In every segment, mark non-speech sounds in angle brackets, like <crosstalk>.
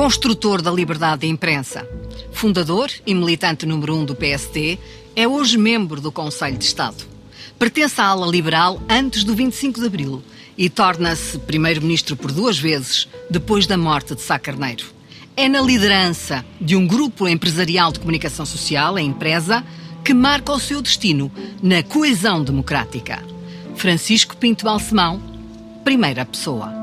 Construtor da liberdade de imprensa, fundador e militante número um do PSD, é hoje membro do Conselho de Estado. Pertence à ala liberal antes do 25 de Abril e torna-se primeiro-ministro por duas vezes depois da morte de Sá Carneiro. É na liderança de um grupo empresarial de comunicação social, a empresa, que marca o seu destino na coesão democrática. Francisco Pinto Balsemão, primeira pessoa.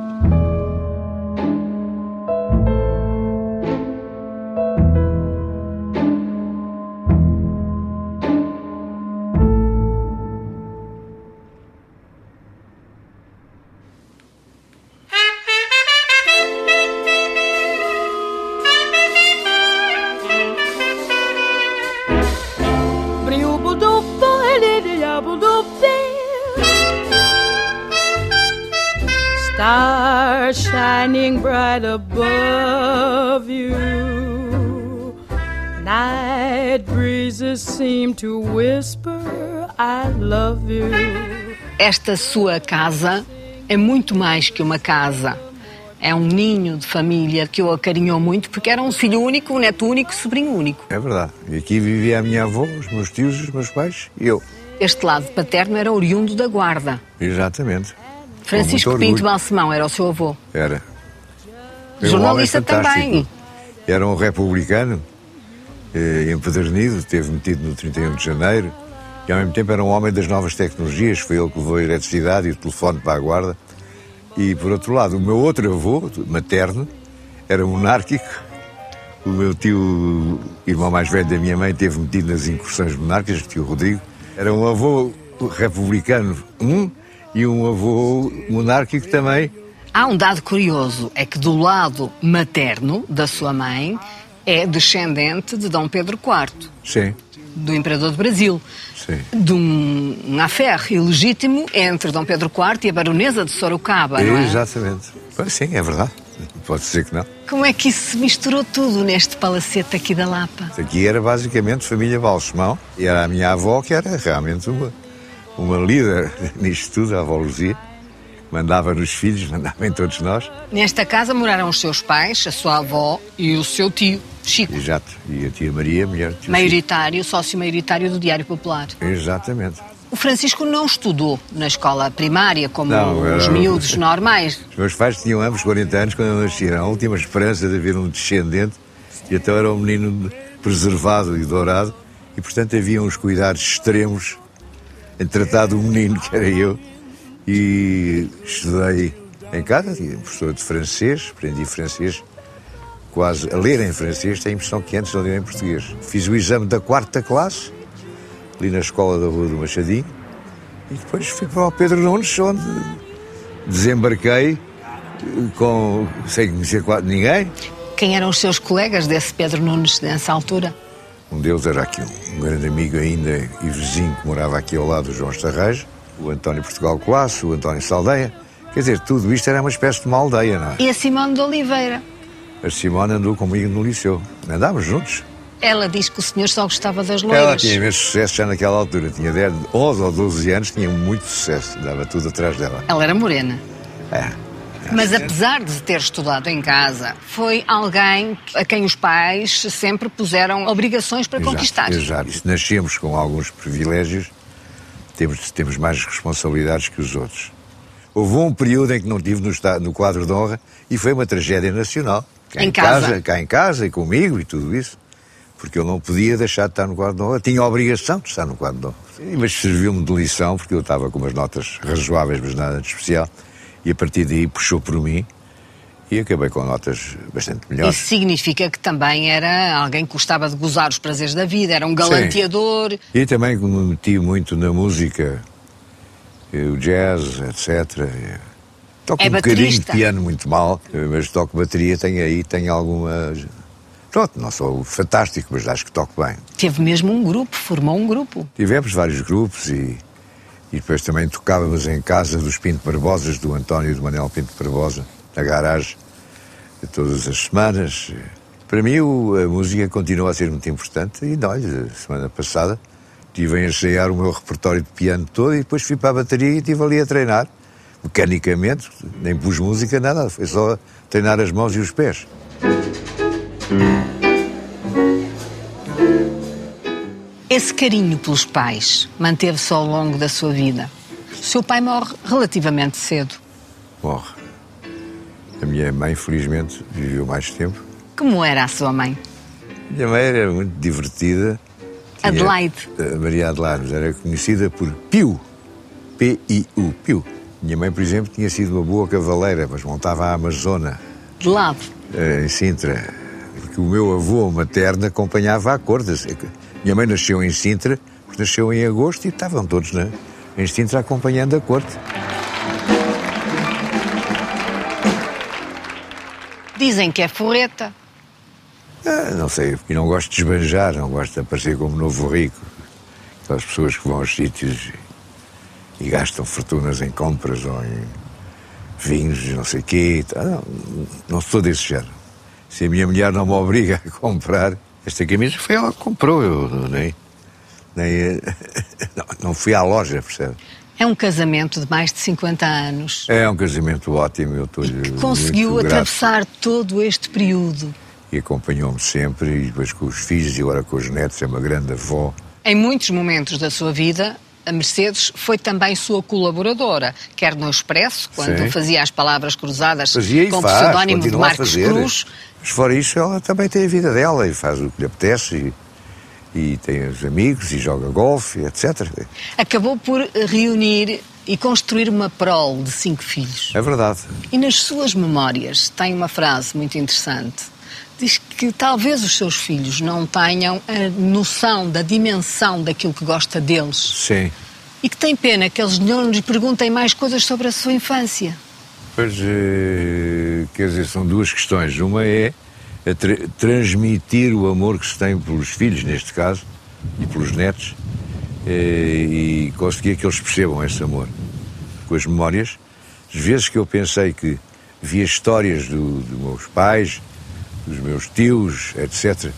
Esta sua casa é muito mais que uma casa. É um ninho de família que o acarinhou muito porque era um filho único, um neto único, sobrinho único. É verdade. E aqui vivia a minha avó, os meus tios, os meus pais e eu. Este lado paterno era oriundo da Guarda. Exatamente. Francisco Pinto. Balsemão era o seu avô. Era. Era um Jornalista também. Era um republicano, eh, empedernido, esteve metido no 31 de janeiro, e ao mesmo tempo era um homem das novas tecnologias, foi ele que levou a eletricidade e o telefone para a guarda. E por outro lado, o meu outro avô, materno, era monárquico. O meu tio, irmão mais velho da minha mãe, esteve metido nas incursões monárquicas, o tio Rodrigo. Era um avô republicano, um, e um avô monárquico também. Há um dado curioso, é que do lado materno da sua mãe é descendente de Dom Pedro IV, Sim, do Imperador do Brasil. sim. De um, affaire ilegítimo entre Dom Pedro IV e a baronesa de Sorocaba, não é? Exatamente. Sim, é verdade. Pode ser que não. Como é que isso se misturou tudo neste palacete aqui da Lapa? Aqui era basicamente família Balsemão e era a minha avó que era realmente uma, uma líder <laughs> nisto tudo, a avó Luzia. Mandava nos filhos, <laughs> mandava em todos nós. Nesta casa moraram os seus pais, a sua avó e o seu tio, Chico, Exato. E a tia Maria, mulher do tio maioritário, sócio maioritário do Diário Popular. Chico. Exatamente. O Francisco não estudou na escola primária, como Não, os miúdos <laughs> normais. Os meus pais tinham ambos 40 anos quando eu nasci. A última esperança de haver um descendente. E então era um menino preservado e dourado. E, portanto, havia uns cuidados extremos em tratar do menino, que era eu. E estudei em casa, tinha professor de francês, aprendi francês quase a ler em francês. Tenho a impressão que antes a ler em português. Fiz o exame da quarta classe, ali na escola da Rua do Machadinho. E depois fui para o Pedro Nunes, onde desembarquei com, sem conhecer quase ninguém. Quem eram os seus colegas desse Pedro Nunes nessa altura? Um deles era aqui um grande amigo ainda e vizinho que morava aqui ao lado, João Estarrejo, o António Portugal Colasso, o António Saldeia. Quer dizer, tudo isto era uma espécie de uma aldeia, não é? E a Simone de Oliveira? A Simone andou comigo no liceu. Andámos juntos. Ela diz que o senhor só gostava das Ela loiras. tinha imenso sucesso já naquela altura. Tinha 10, 11 ou 12 anos, tinha muito sucesso. Dava tudo atrás dela. Ela era morena. É. Mas apesar de ter estudado em casa, foi alguém a quem os pais sempre puseram obrigações para conquistar. Exato. E se nascemos com alguns privilégios, temos, temos mais responsabilidades que os outros. Houve um período em que não estive no, no quadro de honra e foi uma tragédia nacional. Cá Em casa? Cá em casa e comigo e tudo isso. Porque eu não podia deixar de estar no quadro de honra. Tinha a obrigação de estar no quadro de honra. Mas serviu-me de lição, porque eu estava com umas notas razoáveis, mas nada de especial. E a partir daí puxou por mim e acabei com notas bastante melhores. Isso significa que também era alguém que gostava de gozar os prazeres da vida, era um galanteador. E também me meti muito na música, eh, o jazz, etc. Toco É um bocadinho de piano muito mal, mas toco bateria, tenho aí, tenho algumas. Pronto, não sou fantástico, mas acho que toco bem. Teve mesmo um grupo, formou um grupo. Tivemos vários grupos e, e depois também tocávamos em casa dos Pinto Barbosas, do António e do Manuel Pinto Barbosa, na garagem, todas as semanas. Para mim, a música continua a ser muito importante e, olha, semana passada estive a ensaiar o meu repertório de piano todo e depois fui para a bateria e estive ali a treinar, mecanicamente, nem pus música, nada, foi só treinar as mãos e os pés. Esse carinho pelos pais manteve-se ao longo da sua vida. O seu pai morre relativamente cedo. Morre. A minha mãe, felizmente, viveu mais tempo. Como era a sua mãe? Minha mãe era muito divertida. Tinha- Adelaide. Maria Adelaide era conhecida por Pio. P-I-U. Pio. Minha mãe, por exemplo, tinha sido uma boa cavaleira, mas montava a Amazona De lado. eh, em Sintra. Porque o meu avô materno acompanhava a corte. Minha mãe nasceu em Sintra, porque nasceu em agosto e estavam todos na, em Sintra acompanhando a corte. Dizem que é forreta. Ah, não sei, e não gosto de esbanjar, não gosto de aparecer como novo rico. Aquelas pessoas que vão aos sítios e, gastam fortunas em compras ou em vinhos, não sei quê. Ah, não, não sou desse género. Se a minha mulher não me obriga a comprar, esta camisa foi ela que comprou, eu nem. nem <laughs> não, não fui à loja, percebe? É um casamento de mais de 50 anos. É um casamento ótimo, eu estou-lhe. que conseguiu atravessar todo este período. E acompanhou-me sempre, e depois com os filhos e agora com os netos, é uma grande avó. Em muitos momentos da sua vida, a Mercedes foi também sua colaboradora, quer no Expresso, quando Sim. fazia as palavras cruzadas Fazia com o faz, pseudónimo de Marcos. Cruz, Mas fora isso, ela também tem a vida dela e faz o que lhe apetece e, e tem os amigos e joga golfe, etc. acabou por reunir e construir uma prole de cinco filhos. É verdade. E nas suas memórias tem uma frase muito interessante. Diz que talvez os seus filhos não tenham a noção da dimensão daquilo que gosta deles Sim. e que tem pena que eles não lhes perguntem mais coisas sobre a sua infância. Pois, eh, quer dizer, são duas questões. Uma é a tra- transmitir o amor que se tem pelos filhos, neste caso, e pelos netos, eh, e conseguir que eles percebam esse amor. Com as memórias, às vezes que eu pensei que via histórias do- dos meus pais, dos meus tios, etc.,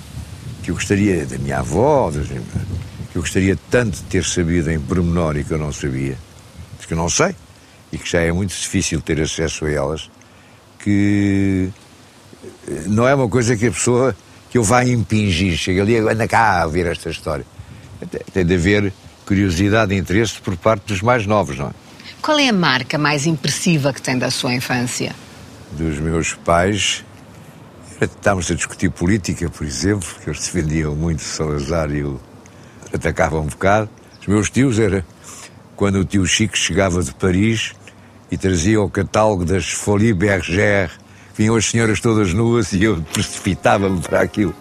que eu gostaria, da minha avó, das- que eu gostaria tanto de ter sabido em pormenor e que eu não sabia, que eu não sei, e que já é muito difícil ter acesso a elas, que não é uma coisa que a pessoa que eu vá impingir, chega ali, anda cá a ouvir esta história. Tem- de haver curiosidade e interesse por parte dos mais novos, não é? Qual é a marca mais impressiva que tem da sua infância? Dos meus pais, estávamos a discutir política, por exemplo, porque eles defendiam muito Salazar e o atacavam um bocado. Os meus tios era quando o tio Chico chegava de Paris e trazia o catálogo das Folies Bergère, vinham as senhoras todas nuas e eu precipitava-me para aquilo.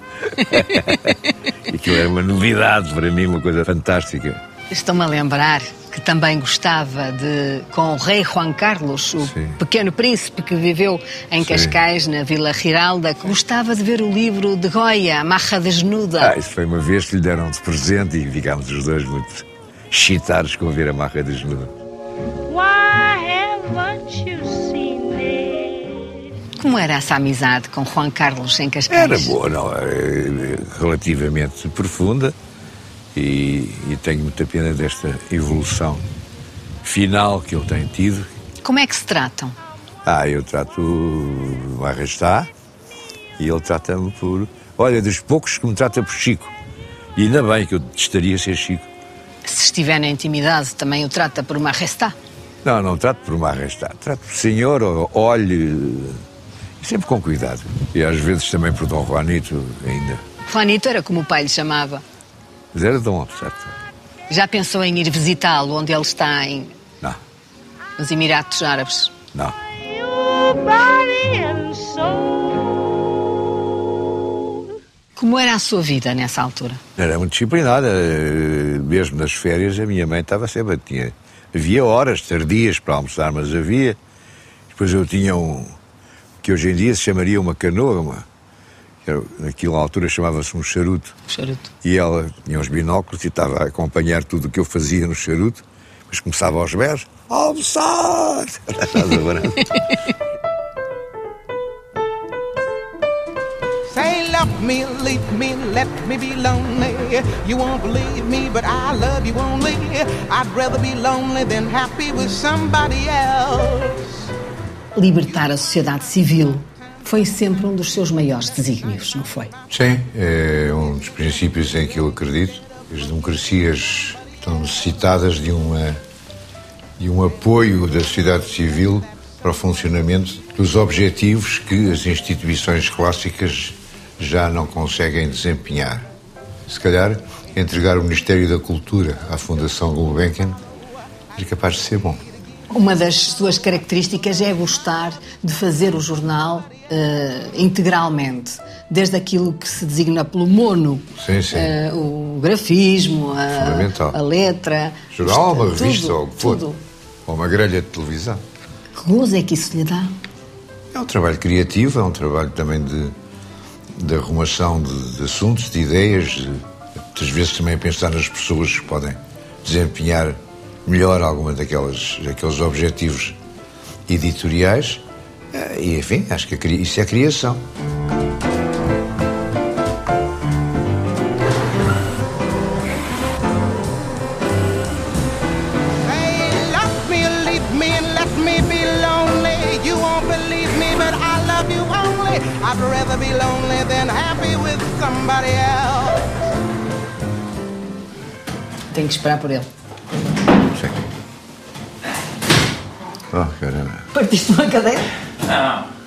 E <laughs> aquilo era uma novidade para mim, uma coisa fantástica. Estou-me a lembrar que também gostava de, com o rei Juan Carlos, o Sim. pequeno príncipe que viveu em Sim. Cascais, na Vila Giralda, que gostava de ver o livro de Goya, A Marra Desnuda. Ah, isso foi uma vez que lhe deram de presente e ficámos os dois muito excitados com ver a marra de Judas. Why haven't you? Como era essa amizade com Juan Carlos em Cascais? Era boa, não, é, relativamente profunda e, e tenho muita pena desta evolução final que ele tem tido. Como é que se tratam? Ah, eu trato o Arrastá e ele trata-me por. Olha, dos poucos que me trata por Chico. E ainda bem que eu estaria ser Chico. Se estiver na intimidade, também o trata por uma resta. Não, não trato por uma Arrastá. Trato por senhor, ou olhe. Sempre com cuidado. E às vezes também por Dom Juanito ainda. Juanito era como o pai lhe chamava. Mas era Dom, certo? Já pensou em ir visitá-lo onde ele está, em, Não, nos Emiratos Árabes? não. Como era a sua vida nessa altura? Era muito disciplinada. eh, Mesmo nas férias, a minha mãe estava sempre. Tinha, havia horas tardias para almoçar, mas havia. Depois eu tinha um. Que hoje em dia se chamaria uma canoa. Uma, que era- naquela altura chamava-se um charuto. Charuto. E ela tinha os binóculos e estava a acompanhar tudo o que eu fazia no charuto. Depois começava aos berros: almoçar! <laughs> Estás a love me, leave me, let me be lonely. You won't believe me, but I love you only. I'd rather be lonely than happy with somebody else. Libertar a sociedade civil foi sempre um dos seus maiores desígnios, não foi? Sim, é um dos princípios em que eu acredito. As democracias estão necessitadas de, uma, de um apoio da sociedade civil para o funcionamento dos objetivos que as instituições clássicas já não conseguem desempenhar. Se calhar, entregar o Ministério da Cultura à Fundação Gulbenkian é capaz de ser bom. Uma das suas características é gostar de fazer o jornal uh, integralmente, desde aquilo que se designa pelo mono, sim, sim. Uh, o grafismo, a, a letra. Jornal, uma revista, ou o que for. Ou uma grelha de televisão. Que gozo é que isso lhe dá? É um trabalho criativo, é um trabalho também de, de arrumação de, de assuntos, de ideias, de, muitas vezes também pensar nas pessoas que podem desempenhar melhor alguma daquelas, daqueles objetivos editoriais. Eh, e, enfim, acho que isso é criação. I'd rather be lonely than happy with somebody else. Tenho que esperar por ele. Oh, caramba. Partiste uma cadeira? Não.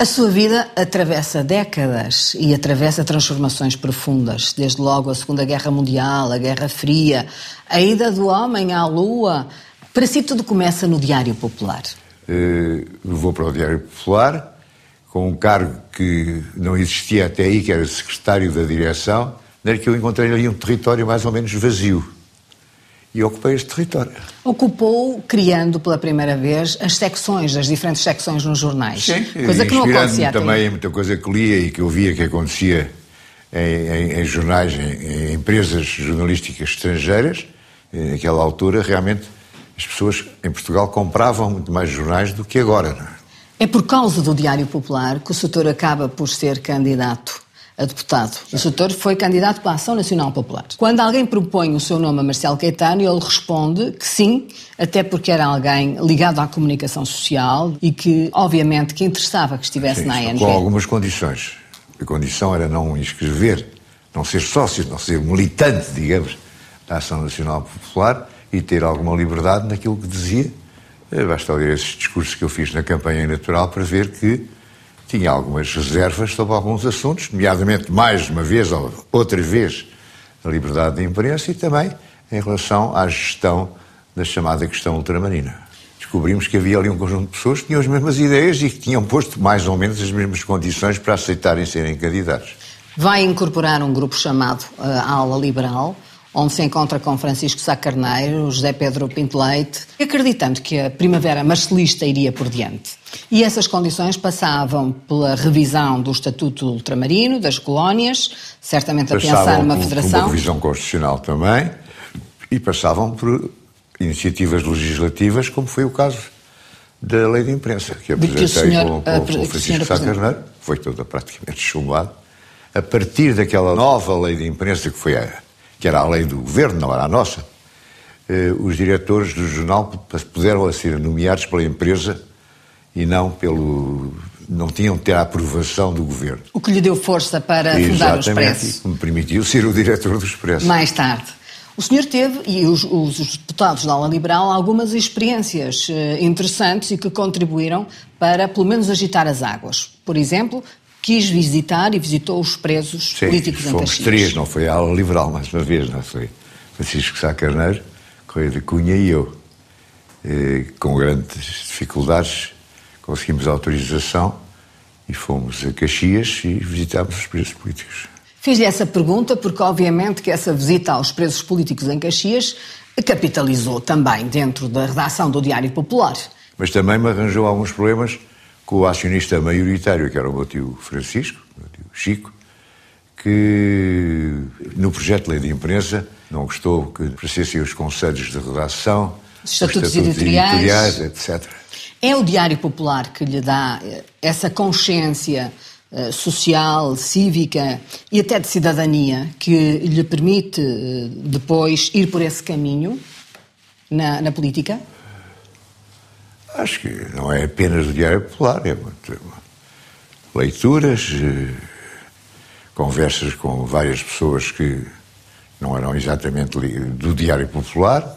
A sua vida atravessa décadas e atravessa transformações profundas, desde logo a Segunda Guerra Mundial, a Guerra Fria, a ida do homem à Lua. Para si, tudo começa no Diário Popular. Uh, vou para o Diário Popular, com um cargo que não existia até aí, que era secretário da direção, era que eu encontrei ali um território mais ou menos vazio. E ocupei este território. Ocupou, criando pela primeira vez, as secções, as diferentes secções nos jornais. Sim, coisa que não acontecia também em muita coisa que lia e que eu via que acontecia em, em, em jornais, em, em, empresas jornalísticas estrangeiras. Naquela altura, realmente, as pessoas em Portugal compravam muito mais jornais do que agora. Não é? É por causa do Diário Popular que o setor acaba por ser candidato a deputado. O setor foi candidato pela Ação Nacional Popular. Quando alguém propõe o seu nome a Marcelo Caetano, ele responde que sim, até porque era alguém ligado à comunicação social e que, obviamente, que interessava que estivesse sim, na ANG. Com algumas condições. A condição era não inscrever, não ser sócio, não ser militante, digamos, da Ação Nacional Popular e ter alguma liberdade naquilo que dizia eh, basta ler esses discursos que eu fiz na campanha eleitoral para ver que tinha algumas reservas sobre alguns assuntos, nomeadamente, mais uma vez, ou outra vez, a liberdade de imprensa e também em relação à gestão da chamada questão ultramarina. Descobrimos que havia ali um conjunto de pessoas que tinham as mesmas ideias e que tinham posto mais ou menos as mesmas condições para aceitarem serem candidatos. Vai incorporar um grupo chamado uh, Ala Liberal, onde se encontra com Francisco Sá Carneiro, José Pedro Pinto Leite, acreditando que a primavera marcelista iria por diante. E essas condições passavam pela revisão do Estatuto Ultramarino, das colónias, certamente a passavam pensar numa por, federação. Por uma revisão constitucional também, e passavam por iniciativas legislativas, como foi o caso da lei de imprensa, que apresentei que senhor, com, com, com Francisco Sá Carneiro, foi toda praticamente chumbada. A partir daquela nova lei de imprensa, que foi a que era a lei do governo, não era a nossa, eh, os diretores do jornal puderam ser nomeados pela empresa e não pelo. não tinham de ter a aprovação do governo. O que lhe deu força para Exatamente, fundar o Expresso. E que me permitiu ser o diretor do Expresso. Mais tarde. O senhor teve, e os, os deputados da ala liberal, algumas experiências eh, interessantes e que contribuíram para, pelo menos, agitar as águas. Por exemplo, quis visitar e visitou os presos Sim, políticos em fomos Caxias. três, não foi a ala liberal mais uma vez, não foi? Francisco Sá Carneiro, Correia de Cunha e eu. E, com grandes dificuldades conseguimos a autorização e fomos a Caxias e visitámos os presos políticos. Fiz-lhe essa pergunta porque, obviamente, que essa visita aos presos políticos em Caxias capitalizou também dentro da redação do Diário Popular. Mas também me arranjou alguns problemas com o acionista maioritário, que era o meu tio Francisco, o meu tio Chico, que no projeto de lei de imprensa não gostou que aparecessem os conselhos de redação, os estatutos, os estatutos editoriais. editoriais, etc. É o Diário Popular que lhe dá essa consciência uh, social, cívica e até de cidadania que lhe permite uh, depois ir por esse caminho na, na política? Acho que não é apenas o Diário Popular, é muito, leituras, eh, conversas com várias pessoas que não eram exatamente do Diário Popular,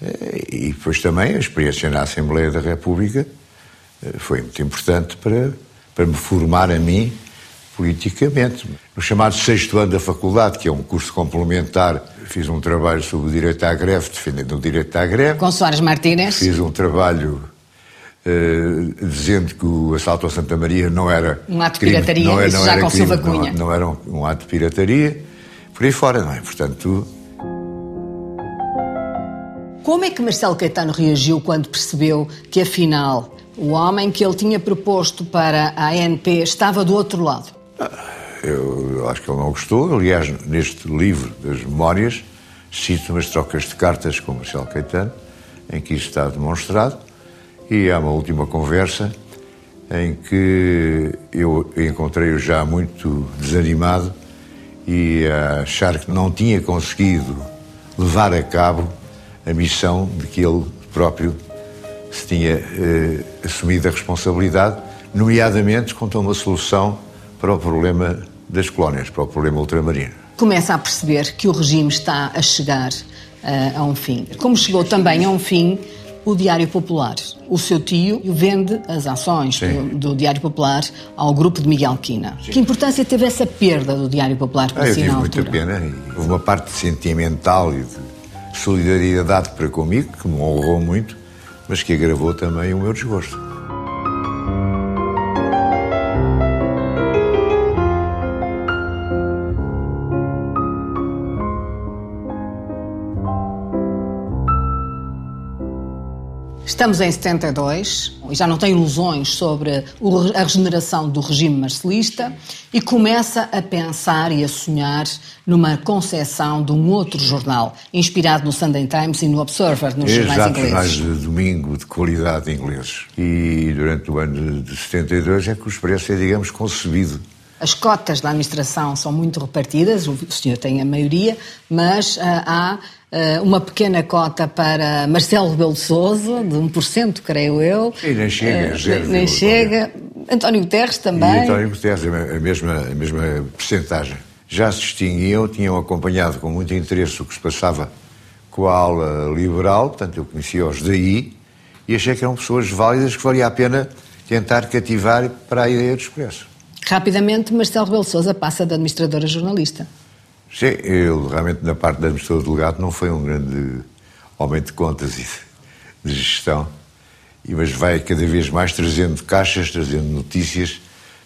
eh, e depois também a experiência na Assembleia da República eh, foi muito importante para, para me formar a mim politicamente. No chamado sexto ano da faculdade, que é um curso complementar, fiz um trabalho sobre o direito à greve, defendendo o direito à greve. Com Soares Martínez. Fiz um trabalho eh, dizendo que o assalto a Santa Maria não era Um ato de crime, pirataria, não, é- isso não já era com crime, Silva não- Cunha. Não, era um, um ato de pirataria, por aí fora, não é? Portanto, Como é que Marcelo Caetano reagiu quando percebeu que, afinal, o homem que ele tinha proposto para a ANP estava do outro lado? eu, eu acho que ele não gostou. Aliás, neste livro das memórias, cito umas trocas de cartas com Marcelo Caetano, em que isso está demonstrado, e há uma última conversa em que eu encontrei-o já muito desanimado e a achar que não tinha conseguido levar a cabo a missão de que ele próprio se tinha eh, assumido a responsabilidade, nomeadamente quanto a uma solução para o problema das colónias, para o problema ultramarino. Começa a perceber que o regime está a chegar eh, a um fim. Como chegou também a um fim o Diário Popular. O seu tio vende as ações Sim. do, do Diário Popular ao grupo de Miguel Quina. Que importância teve essa perda do Diário Popular para Ah, eu si tive na muita altura? pena e houve uma parte sentimental e de solidariedade para comigo, que me honrou muito, mas que agravou também o meu desgosto. Estamos em 72 e já não tem ilusões sobre a regeneração do regime marcelista e começa a pensar e a sonhar numa concepção de um outro jornal, inspirado no Sunday Times e no Observer, nos jornais Exato, jornais ingleses. de domingo de qualidade ingleses. E durante o ano de 72 é que o Expresso é, digamos, concebido. As cotas da administração são muito repartidas, o senhor tem a maioria, mas ah, há uma pequena cota para Marcelo Rebelo de Sousa, de 1%, creio eu. E nem chega, Ah, zero Nem chega. António Guterres também. E António Guterres, a me- a mesma, a mesma percentagem. Já se distinguiam, tinham acompanhado com muito interesse o que se passava com a aula liberal, portanto eu conhecia-os daí e achei que eram pessoas válidas que valia a pena tentar cativar para a ideia do Expresso. Rapidamente, Marcelo Rebelo de Sousa passa de administrador a jornalista. Sim, ele realmente na parte da administrador delegado não foi um grande homem de contas e de, gestão, mas vai cada vez mais trazendo caixas, trazendo notícias,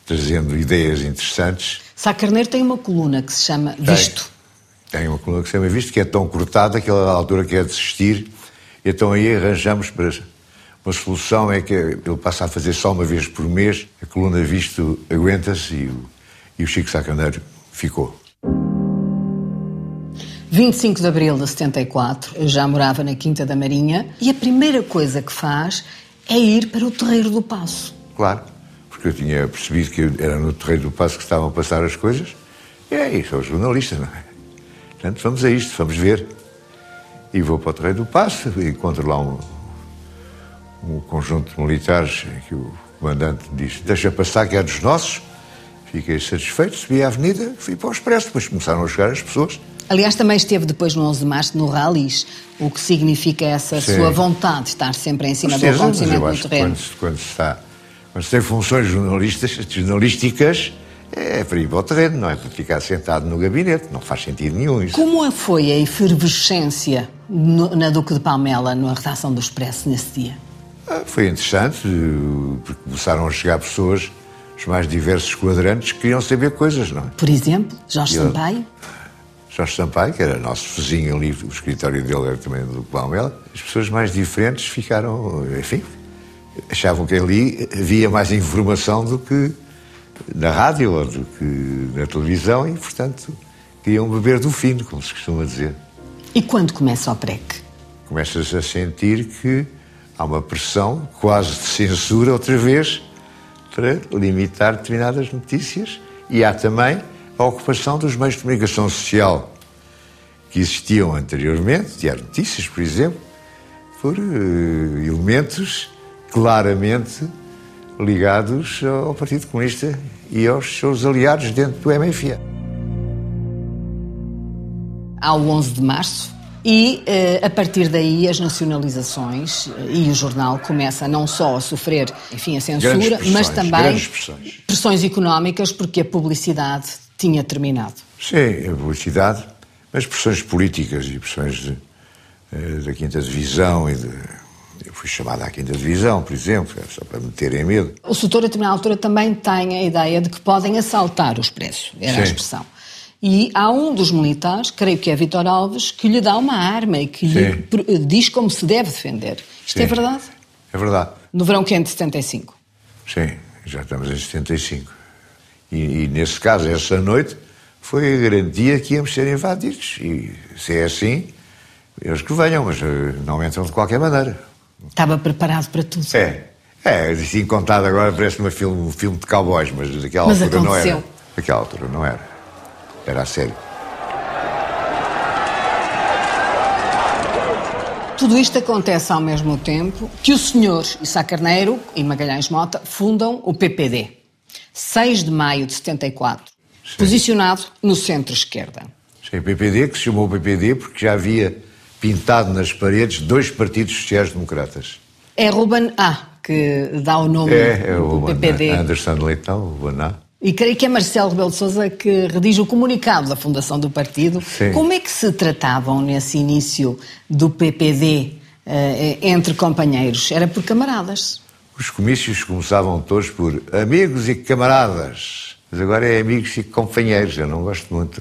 trazendo ideias interessantes. Sá Carneiro tem uma coluna que se chama Tem. Visto. Tem uma coluna que se chama Visto, que é tão cortada que ele, à altura quer desistir. Então aí arranjamos para uma solução, é que ele passa a fazer só uma vez por mês. A coluna Visto aguenta-se e o, e o Chico Sacaneiro ficou. 25 de abril de 74, eu já morava na Quinta da Marinha e a primeira coisa que faz é ir para o Terreiro do Passo. Claro, porque eu tinha percebido que era no Terreiro do Passo que estavam a passar as coisas. E é isso, sou jornalista, não é? Portanto, vamos a isto, vamos ver. E vou para o Terreiro do Passo e encontro lá um, um conjunto de militares que o comandante diz: Deixa passar que é dos nossos. Fiquei satisfeito, subi a avenida, fui para o Expresso. Depois começaram a chegar as pessoas. Aliás, também esteve depois no 11 de março no Rallies, o que significa essa Sim. sua vontade de estar sempre em cima Com do acontecimento no terreno. quando, quando está, quando se tem funções jornalísticas, é para ir para o terreno, não é para ficar sentado no gabinete. Não faz sentido nenhum isso. Como é foi a efervescência no- na Duque de Palmela, na redação do Expresso, nesse dia? Ah, Foi interessante, porque começaram a chegar pessoas dos mais diversos quadrantes que queriam saber coisas, não é? Por exemplo, Jorge Eu- Sampaio? Jorge Sampaio, que era nosso vizinho ali, o escritório dele era também do Palmela, as pessoas mais diferentes ficaram, enfim, achavam que ali havia mais informação do que na rádio ou do que na televisão e, portanto, queriam beber do fino, como se costuma dizer. E quando começa o PREC? Começas a sentir que há uma pressão quase de censura outra vez para limitar determinadas notícias e há também a ocupação dos meios de comunicação social que existiam anteriormente, Diário Notícias, por exemplo, por eh, elementos claramente ligados ao Partido Comunista e aos seus aliados dentro do MFA. Ao 11 de março, e eh, a partir daí as nacionalizações eh, e o jornal começa não só a sofrer, enfim, a censura, pressões, mas também pressões. pressões económicas porque a publicidade tinha terminado. Sim, a publicidade, mas pressões políticas e pressões eh, da Quinta Divisão e de. Eu fui chamado à Quinta Divisão, por exemplo, é só para me terem medo. O setor, a determinada altura, também tem a ideia de que podem assaltar o expresso, era a Sim. expressão. E há um dos militares, creio que é Vitor Alves, que lhe dá uma arma e que lhe Sim. pr- diz como se deve defender. Isto é Sim. verdade? É verdade. No verão quente de 75. Sim, já estamos em 75. E, e nesse caso, essa noite, foi a garantia que íamos ser invadidos. E se é assim, eles que venham, mas eh, não entram de qualquer maneira. Estava preparado para tudo. É, é, assim contado agora parece uma filme, um filme de cowboys, mas naquela Mas altura não aconteceu. era. Naquela altura não era. Era a sério. Tudo isto acontece ao mesmo tempo que o senhor Issa Carneiro e Magalhães Mota fundam o PPD. 6 de maio de 74. Posicionado no centro-esquerda. Sim, PPD, que se chamou PPD porque já havia pintado nas paredes dois partidos sociais-democratas. É Ruben A. que dá o nome É, é o do PPD. Anderson Leitão, o Baná. E creio que é Marcelo Rebelo de Sousa que redige o comunicado da fundação do partido. Sim. Como é que se tratavam nesse início do PPD eh, entre companheiros? Era por camaradas. Os comícios começavam todos por amigos e camaradas. Mas agora é amigos e companheiros. Eu não gosto muito.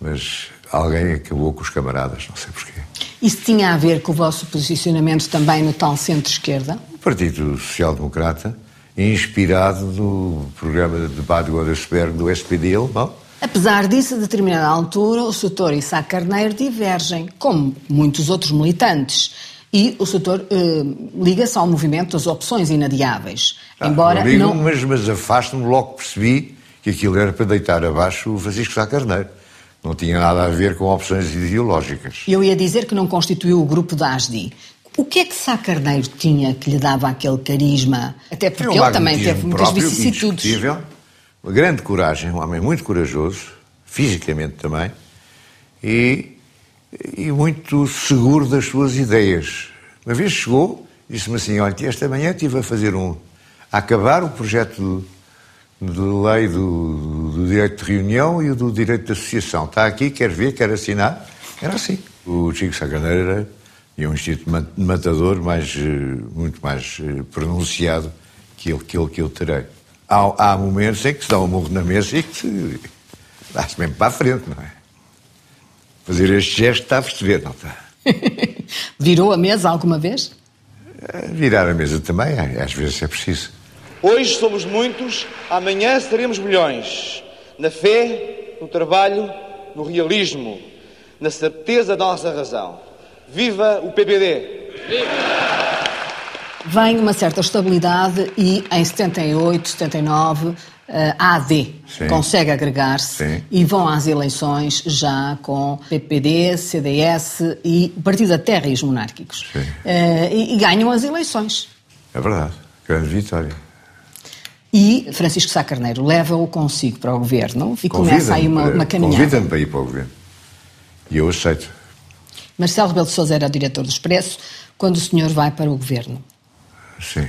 Mas alguém acabou com os camaradas, não sei porquê. Isso tinha a ver com o vosso posicionamento também no tal centro-esquerda? O Partido Social Democrata, inspirado no programa de debate do Odesberg do SPD alemão. Apesar disso, a determinada altura, o setor e Sá Carneiro divergem, como muitos outros militantes. E o setor eh, liga-se ao movimento das opções inadiáveis. Ah, embora não. Mas, mas afasto-me, logo percebi que aquilo era para deitar abaixo o Francisco Sá Carneiro. Não tinha nada a ver com opções ideológicas. Eu ia dizer que não constituiu o grupo da ASDI. O que é que Sá Carneiro tinha que lhe dava aquele carisma? Até porque ele também teve muitas vicissitudes. Uma grande coragem, um homem muito corajoso, fisicamente também, e, e muito seguro das suas ideias. Uma vez chegou, disse-me assim, olha, esta manhã estive a fazer um... a acabar o projeto de, lei do, do direito de reunião e o do direito de associação. Está aqui, quer ver, quer assinar. Era assim. O Chico Sacaneira tinha um instinto ma- matador mais, eh, muito mais eh, pronunciado que ele que, ele, que eu terei. Há, há momentos em que se dá um murro na mesa e que se dá-se mesmo para a frente, não é? Fazer este gesto está a perceber, não está? <laughs> Virou a mesa alguma vez? Eh, Virar a mesa também, eh, às vezes é preciso. Hoje somos muitos, amanhã seremos milhões. Na fé, no trabalho, no realismo, na certeza da nossa razão. Viva o PPD! Vem uma certa estabilidade e em 78, 79, a AD Sim. consegue agregar-se e vão às eleições já com PPD, CDS e Partido da Terra e os monárquicos. Sim. Eh, e, e ganham as eleições. É verdade. Grande vitória. E Francisco Sá Carneiro leva-o consigo para o governo e começa aí uma, uma caminhada. Convida-me para ir para o governo. E eu aceito. Marcelo Rebelo de Sousa era diretor do Expresso quando o senhor vai para o governo. Sim.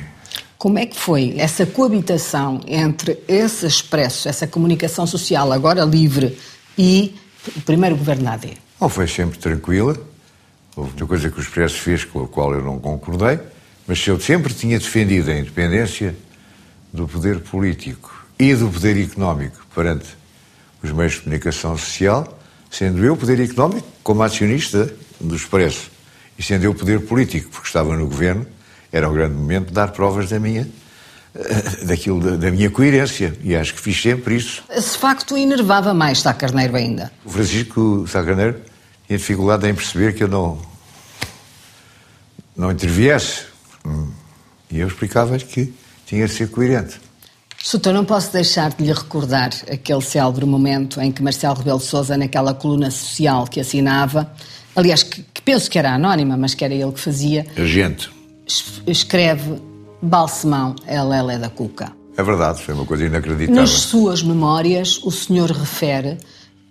Como é que foi essa coabitação entre esse expresso, essa comunicação social agora livre e o primeiro governo da AD? Não foi sempre tranquila. Houve muita coisa que o Expresso fez com a qual eu não concordei, mas eu sempre tinha defendido a independência do poder político e do poder económico perante os meios de comunicação social, sendo eu poder económico como acionista do Expresso e sendo eu poder político porque estava no governo, era um grande momento de dar provas da minha daquilo da, da minha coerência e acho que fiz sempre isso. Esse facto enervava mais Sá Carneiro ainda. O Francisco Sá Carneiro tinha dificuldade em perceber que eu não, não interviesse. Hum. E eu explicava-lhe que tinha de ser coerente. Soutor, não posso deixar de lhe recordar aquele célebre momento em que Marcelo Rebelo de Sousa, naquela coluna social que assinava, aliás, que, que penso que era anónima, mas que era ele que fazia, A gente. es- escreve Balsemão, ela é da Cuca. É verdade, foi uma coisa inacreditável. Nas suas memórias, o senhor refere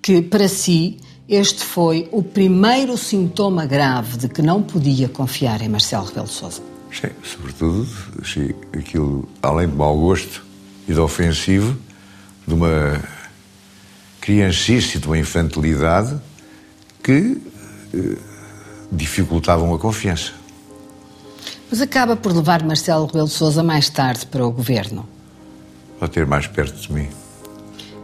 que, para si, este foi o primeiro sintoma grave de que não podia confiar em Marcelo Rebelo de Sousa. Sim, sobretudo, sim, aquilo, além de mau gosto e de ofensivo, de uma criancice e de uma infantilidade que eh, dificultavam a confiança. Mas acaba por levar Marcelo Rebelo de Sousa mais tarde para o governo. Para ter mais perto de mim.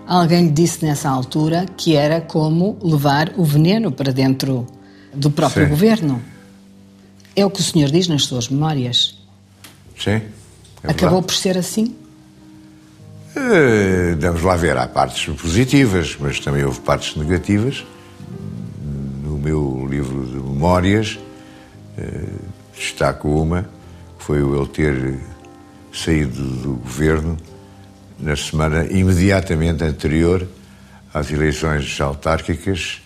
Alguém lhe disse nessa altura que era como levar o veneno para dentro do próprio Sim. governo. É o que o senhor diz nas suas memórias. Sim. é Acabou por ser assim? Eh, Vamos lá ver, há partes positivas, mas também houve partes negativas. No meu livro de memórias, eh, destaco uma, que foi o ele ter saído do governo na semana imediatamente anterior às eleições autárquicas,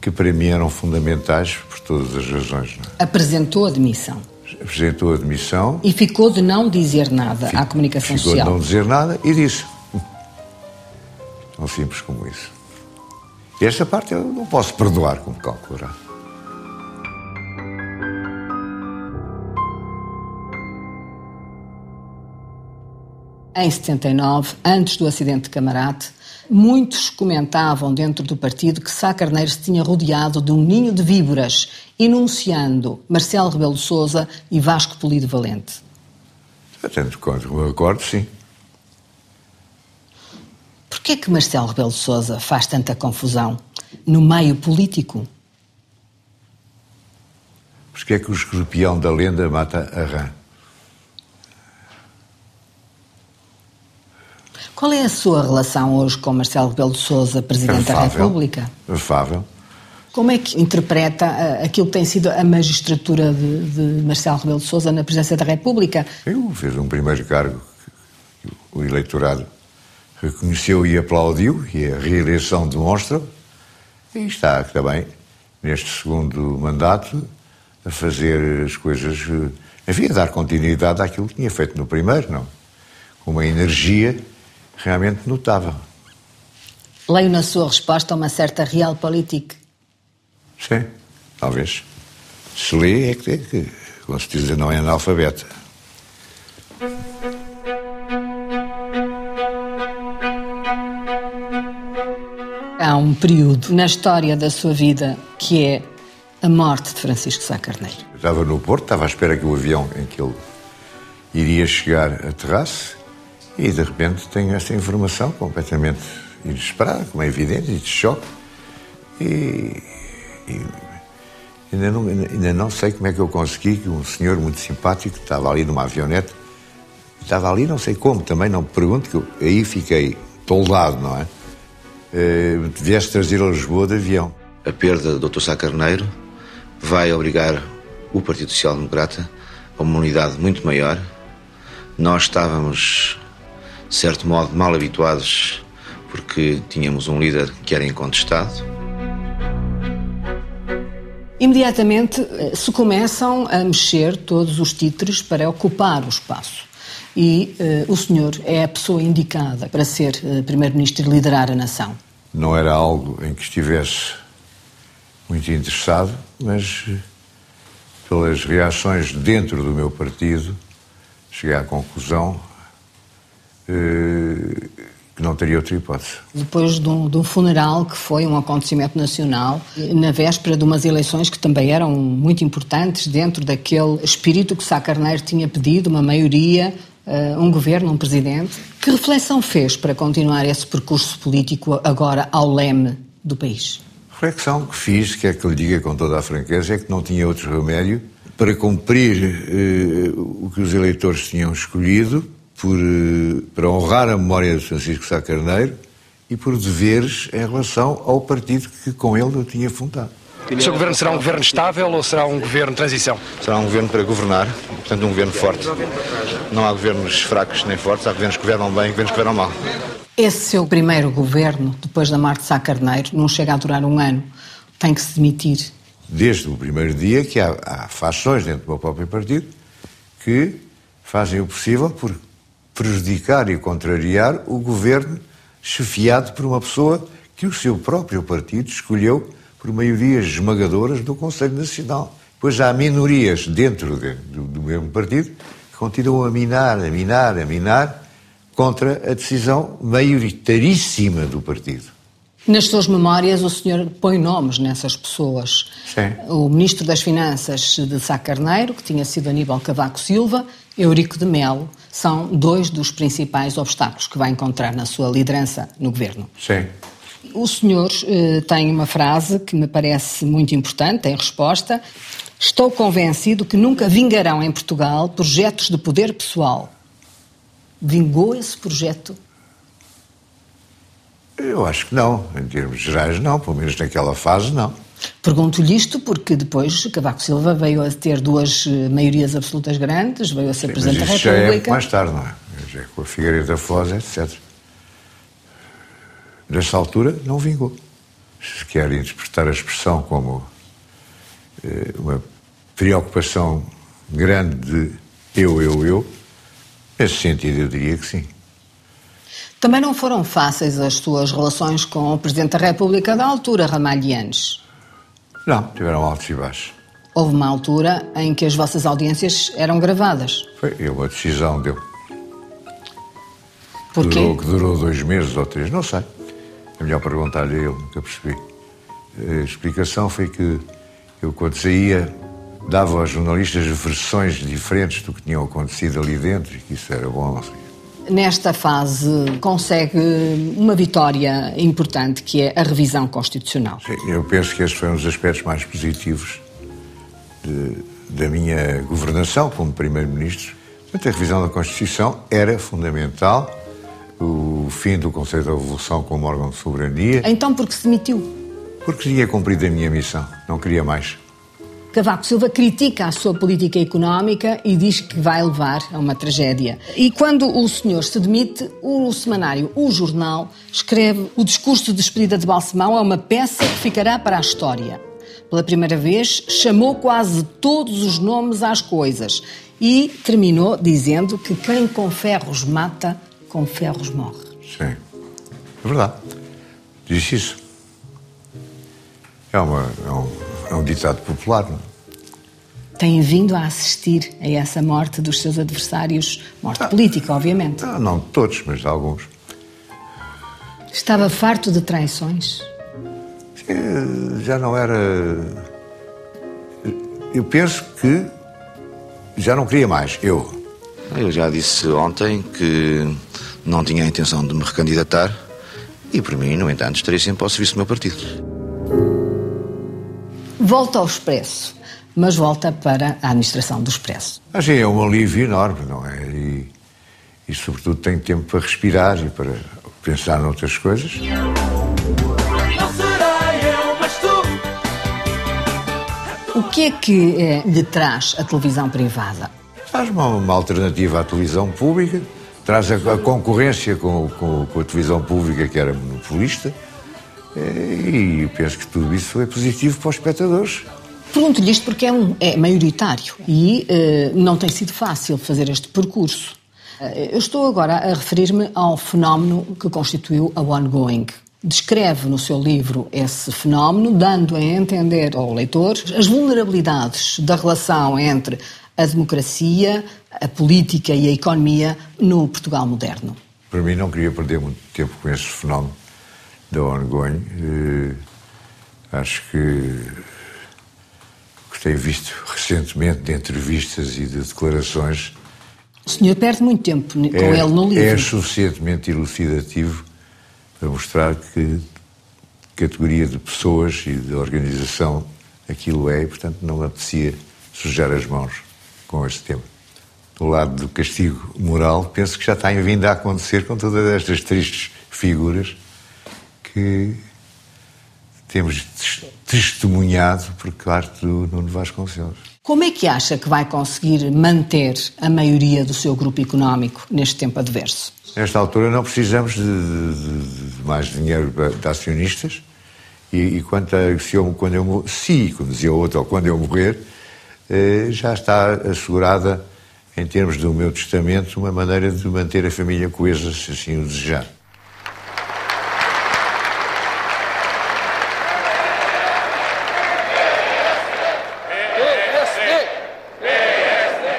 que para mim eram fundamentais por todas as razões. é? Apresentou a demissão Apresentou a demissão, e ficou de não dizer nada à comunicação ficou de social. não dizer nada e disse. Tão simples como isso. E esta parte eu não posso perdoar, como calculará. Em 79, antes do acidente de Camarate, muitos comentavam dentro do partido que Sá Carneiro se tinha rodeado de um ninho de víboras, enunciando Marcelo Rebelo Sousa e Vasco Polido Valente. Tanto quanto eu acordo, sim. Porquê que Marcelo Rebelo de Sousa faz tanta confusão no meio político? Porque é que o escorpião da lenda mata a rã? Qual é a sua relação hoje com Marcelo Rebelo de Sousa, Presidente da. República? Afável. Como é que interpreta ah, aquilo que tem sido a magistratura de, de Marcelo Rebelo de Sousa na Presidência da República? Eu fiz um primeiro cargo que o eleitorado reconheceu e aplaudiu, e a reeleição demonstra, e está também, neste segundo mandato, a fazer as coisas, eh, enfim, a dar continuidade àquilo que tinha feito no primeiro, não? Com uma energia realmente notável. Leio na sua resposta uma certa realpolitik. Sim, talvez. Se lê é que, é que com certeza não é analfabeta. Há um período na história da sua vida que é a morte de Francisco Sá Carneiro. Eu estava no Porto, estava à espera que o avião em que ele iria chegar aterrasse e de repente tenho esta informação completamente inesperada, como é evidente, e de choque. E, e ainda, não, ainda não sei como é que eu consegui que um senhor muito simpático que estava ali numa avionete, estava ali não sei como, também não me pergunto, que eu aí fiquei toldado, não é? Eh, viesse trazer a Lisboa de avião. A perda do Dr. Sá Carneiro vai obrigar o Partido Social Democrata a uma unidade muito maior. Nós estávamos, de certo modo, mal habituados porque tínhamos um líder que era incontestado. Imediatamente eh, se começam a mexer todos os títulos para ocupar o espaço. E eh, o senhor é a pessoa indicada para ser eh, Primeiro-Ministro e liderar a nação. Não era algo em que estivesse muito interessado, mas pelas reações dentro do meu partido, cheguei à conclusão que não teria outra hipótese. Depois de um, de um funeral que foi um acontecimento nacional, eh, na véspera de umas eleições que também eram muito importantes dentro daquele espírito que Sá Carneiro tinha pedido, uma maioria, eh, um governo, um presidente. Que reflexão fez para continuar esse percurso político agora ao leme do país? A reflexão que fiz, que eu lhe diga com toda a franqueza, é que não tinha outro remédio para cumprir eh, o que os eleitores tinham escolhido, por, eh, para honrar a memória de Francisco Sá Carneiro e por deveres em relação ao partido que com ele eu tinha fundado. O seu governo será um governo estável ou será um governo de transição? Será um governo para governar, portanto, um governo forte. Não há governos fracos nem fortes, há governos que governam bem e governos que governam mal. Esse seu primeiro governo, depois da morte de Sá Carneiro, não chega a durar um ano, tem que se demitir. Desde o primeiro dia que há, há fações dentro do meu próprio partido que fazem o possível por prejudicar e contrariar o governo chefiado por uma pessoa que o seu próprio partido escolheu por maiorias esmagadoras do Conselho Nacional. Pois há minorias dentro de, do, do mesmo partido que continuam a minar, a minar, a minar contra a decisão maioritaríssima do partido. Nas suas memórias, o senhor põe nomes nessas pessoas. Sim. O ministro das Finanças de Sá Carneiro, que tinha sido Aníbal Cavaco Silva, Eurico de Melo, são dois dos principais obstáculos que vai encontrar na sua liderança no governo. Sim. O senhor eh, tem uma frase que me parece muito importante em resposta. Estou convencido que nunca vingarão em Portugal projetos de poder pessoal. Vingou esse projeto? Eu acho que não. Em termos gerais, não. Pelo menos naquela fase, não. Pergunto-lhe isto porque depois Cavaco Silva veio a ter duas eh, maiorias absolutas grandes, veio a ser Mas Presidente da isso já é República. mais tarde, não é? Já é com a Figueiredo da Foz, etc. Nessa altura, não vingou. Se quer interpretar a expressão como eh, uma preocupação grande de eu, eu, eu, nesse sentido eu diria que sim. Também não foram fáceis as suas relações com o Presidente da República da altura, Ramalhianes. Não, tiveram altos e baixos. Houve uma altura em que as vossas audiências eram gravadas. Foi uma decisão dele. Porquê? Durou, que durou dois meses ou três, não sei. É melhor perguntar-lhe ele, nunca percebi. A explicação foi que eu, quando saía, dava aos jornalistas versões diferentes do que tinham acontecido ali dentro e que isso era bom. Não sei. Nesta fase consegue uma vitória importante, que é a revisão constitucional. Eu penso que esse foi um dos aspectos mais positivos de- da minha governação como Primeiro-Ministro. Portanto, a revisão da Constituição era fundamental. O fim do Conselho da Revolução como órgão de soberania, Então, por que se demitiu? porque tinha cumprido a minha missão, não queria mais. Cavaco Silva critica a sua política económica e diz que vai levar a uma tragédia. E quando o senhor se demite, o semanário O Jornal escreve o discurso de despedida de Balsemão é uma peça que ficará para a história. Pela primeira vez, chamou quase todos os nomes às coisas e terminou dizendo que quem com ferros mata, com ferros morre. Sim. É verdade. Disse isso. É, uma, é, um, é um ditado popular. Não? é? Tem vindo a assistir a essa morte dos seus adversários, morte política, obviamente. Não, não de todos, mas de alguns. Estava farto de traições. Já não era. Eu penso que já não queria mais. Eu. Eu já disse ontem que não tinha a intenção de me recandidatar e, por mim, no entanto, estarei sempre ao serviço do meu partido. Volta ao Expresso, mas volta para a administração do Expresso. Mas é um alívio enorme, não é? E, e, sobretudo, tenho tempo para respirar e para pensar noutras coisas. O que é que eh, lhe traz a televisão privada? Traz uma, uma alternativa à televisão pública, traz a, a concorrência com, com- com a televisão pública, que era monopolista, e penso que tudo isso foi positivo para os espectadores. Pergunto-lhe isto porque é, um, é maioritário e eh, não tem sido fácil fazer este percurso. Eh, eu estou agora a referir-me ao fenómeno que constituiu a ongoing. Descreve no seu livro esse fenómeno, dando a entender ao leitor as vulnerabilidades da relação entre a democracia, a política e a economia no Portugal moderno. Para mim, não queria perder muito tempo com esse fenómeno da ongoing. Eh, acho que o que tenho visto recentemente de entrevistas e de declarações O senhor perde muito tempo com é, ele no livro. é suficientemente elucidativo para mostrar que categoria de pessoas e de organização aquilo é, e portanto não apetecia sujar as mãos com este tema. Do lado do castigo moral, penso que já está vindo a acontecer com todas estas tristes figuras que temos tes- testemunhado por parte do Nuno Vasconcelos. Como é que acha que vai conseguir manter a maioria do seu grupo económico neste tempo adverso? Nesta altura não precisamos de, de- de mais dinheiro de acionistas e, e quanto a, se eu, quando eu se, como dizia outro, ou quando eu morrer, eh, já está assegurada em termos do meu testamento, uma maneira de manter a família coesa, se assim o desejar.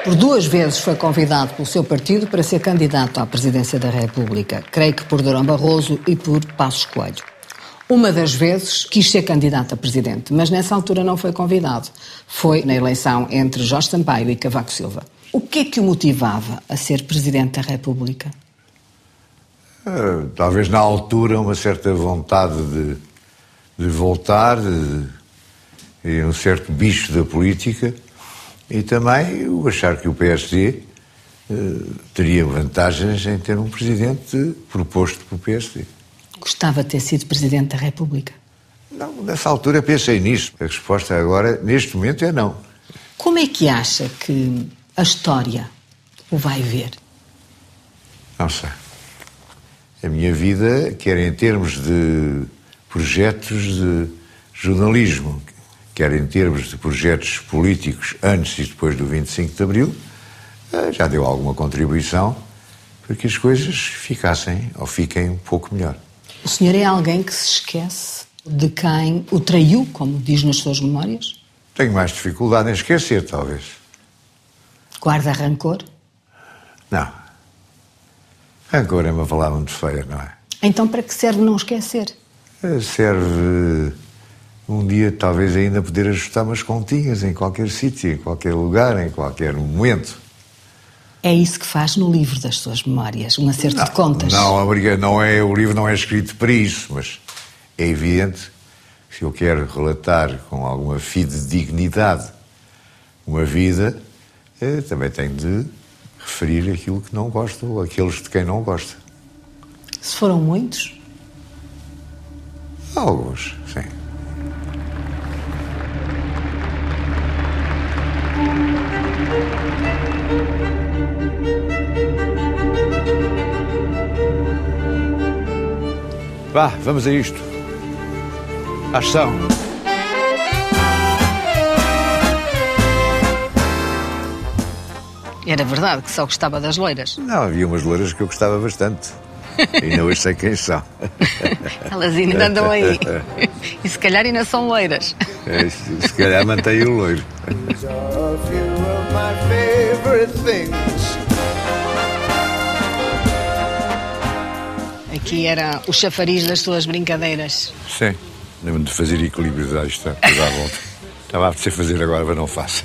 Por duas vezes foi convidado pelo seu partido para ser candidato à presidência da República, creio que por Durão Barroso e por Passos Coelho. Uma das vezes quis ser candidato a presidente, mas nessa altura não foi convidado. Foi na eleição entre Jorge Sampaio e Cavaco Silva. O que é que o motivava a ser presidente da República? Uh, talvez na altura uma certa vontade de, de voltar, de um certo bicho da política e também o achar que o PSD uh, teria vantagens em ter um presidente proposto pelo PSD. Gostava de ter sido Presidente da República? Não, nessa altura pensei nisso. A resposta agora, neste momento, é não. Como é que acha que a história o vai ver? Não sei. A minha vida, quer em termos de projetos de jornalismo, quer em termos de projetos políticos antes e depois do 25 de Abril, eh, já deu alguma contribuição para que as coisas ficassem ou fiquem um pouco melhor. O senhor é alguém que se esquece de quem o traiu, como diz nas suas memórias? Tenho mais dificuldade em esquecer, talvez. Guarda rancor? Não. Rancor é uma palavra muito feia, não é? Então para que serve não esquecer? Eh, Serve um dia talvez ainda poder ajustar umas continhas em qualquer sítio, em qualquer lugar, em qualquer momento. É isso que faz no livro das suas memórias, um acerto de contas. Não, não é, o livro não é escrito para isso, mas é evidente que se eu quero relatar com alguma fidedignidade uma vida, eh, também tenho de referir aquilo que não gosto ou aqueles de quem não gosta. Se foram muitos, Alguns, sim. Vá, vamos a isto. Ação. era verdade que só gostava das loiras. Não, havia umas loiras que eu gostava bastante. Ainda hoje sei quem são. <laughs> Elas ainda andam aí. <laughs> E se calhar ainda são loiras. É, se calhar mantém o loiro. Aqui era o chafariz das suas brincadeiras. Sim. Lembro-me de fazer equilíbrios à distância, à volta. Estava a apetecer fazer agora, mas não faço.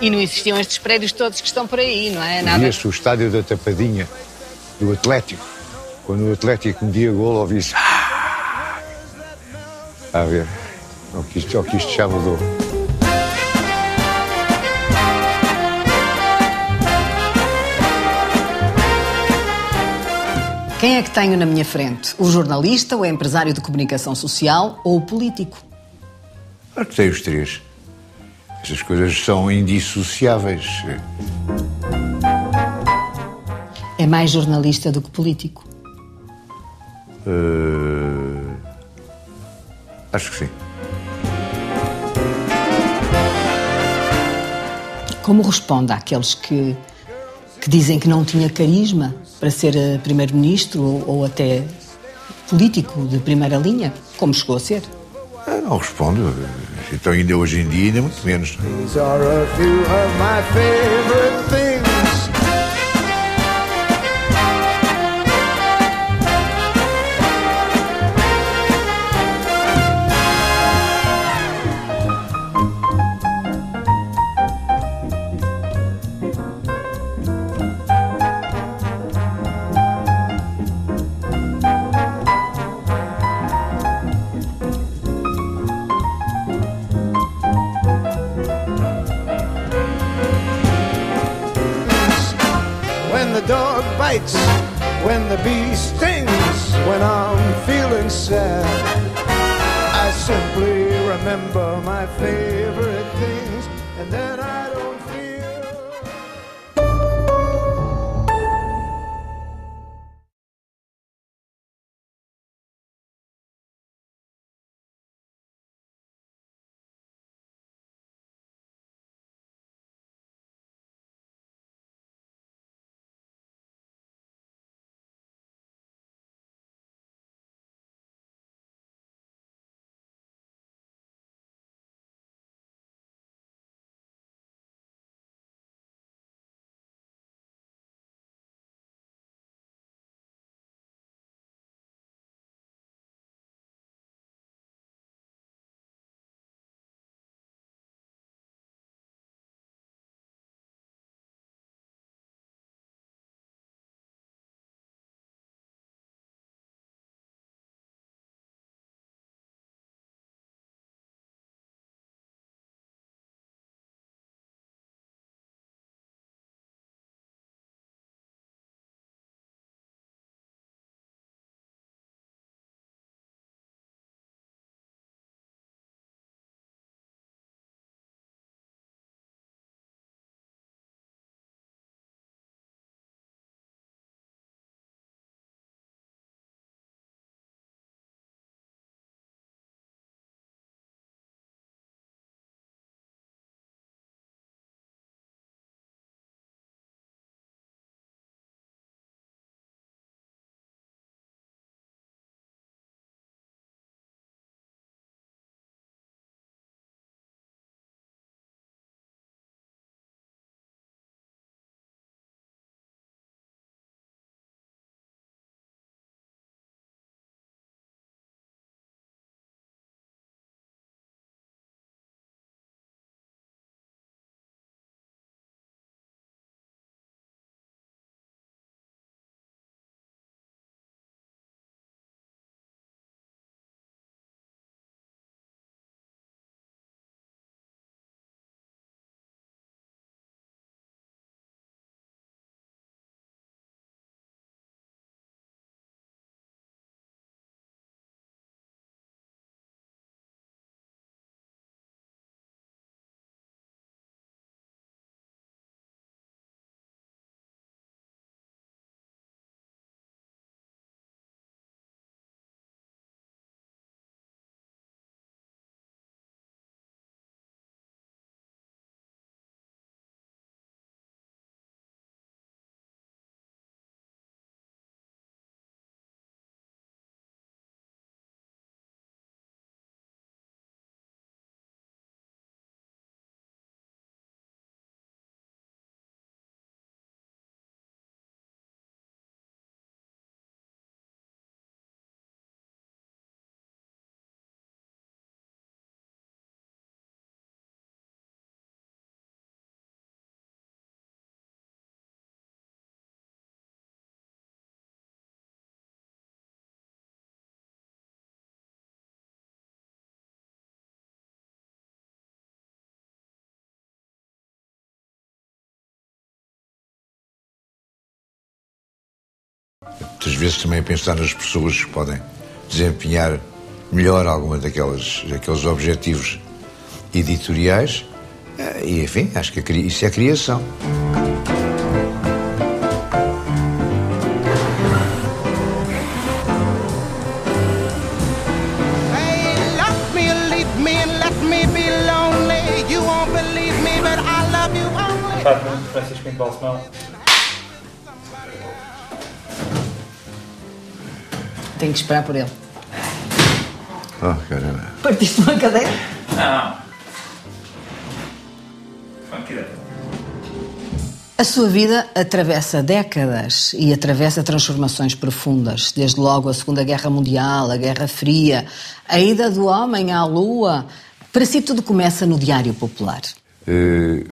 E não existiam estes prédios todos que estão por aí, não é? Nada. Via-se o estádio da Tapadinha, do Atlético. Quando o Atlético media gol, ouvia-se. "Ah!" A ver, o que isto, o que isto já mudou. Quem é que tenho na minha frente? O jornalista, o empresário de comunicação social ou o político? Claro que tem os três. Essas coisas são indissociáveis. É mais jornalista do que político. Eh, acho que sim. Como responde àqueles que, que dizem que não tinha carisma para ser eh, primeiro-ministro ou, ou até político de primeira linha, como chegou a ser? Ah, Não respondo. Então, ainda hoje em dia, ainda muito menos. These are a few of my favorite things. Vezes também a pensar nas pessoas que podem desempenhar melhor alguma daquelas, daqueles objetivos editoriais. Eh, E, enfim, acho que isso é criação. Hey, love me Tenho que esperar por ele. Oh, caramba. Partiste uma cadeira? Não. A sua vida atravessa décadas e atravessa transformações profundas, desde logo a Segunda Guerra Mundial, a Guerra Fria, a ida do homem à Lua. Para si tudo começa no Diário Popular. Eh,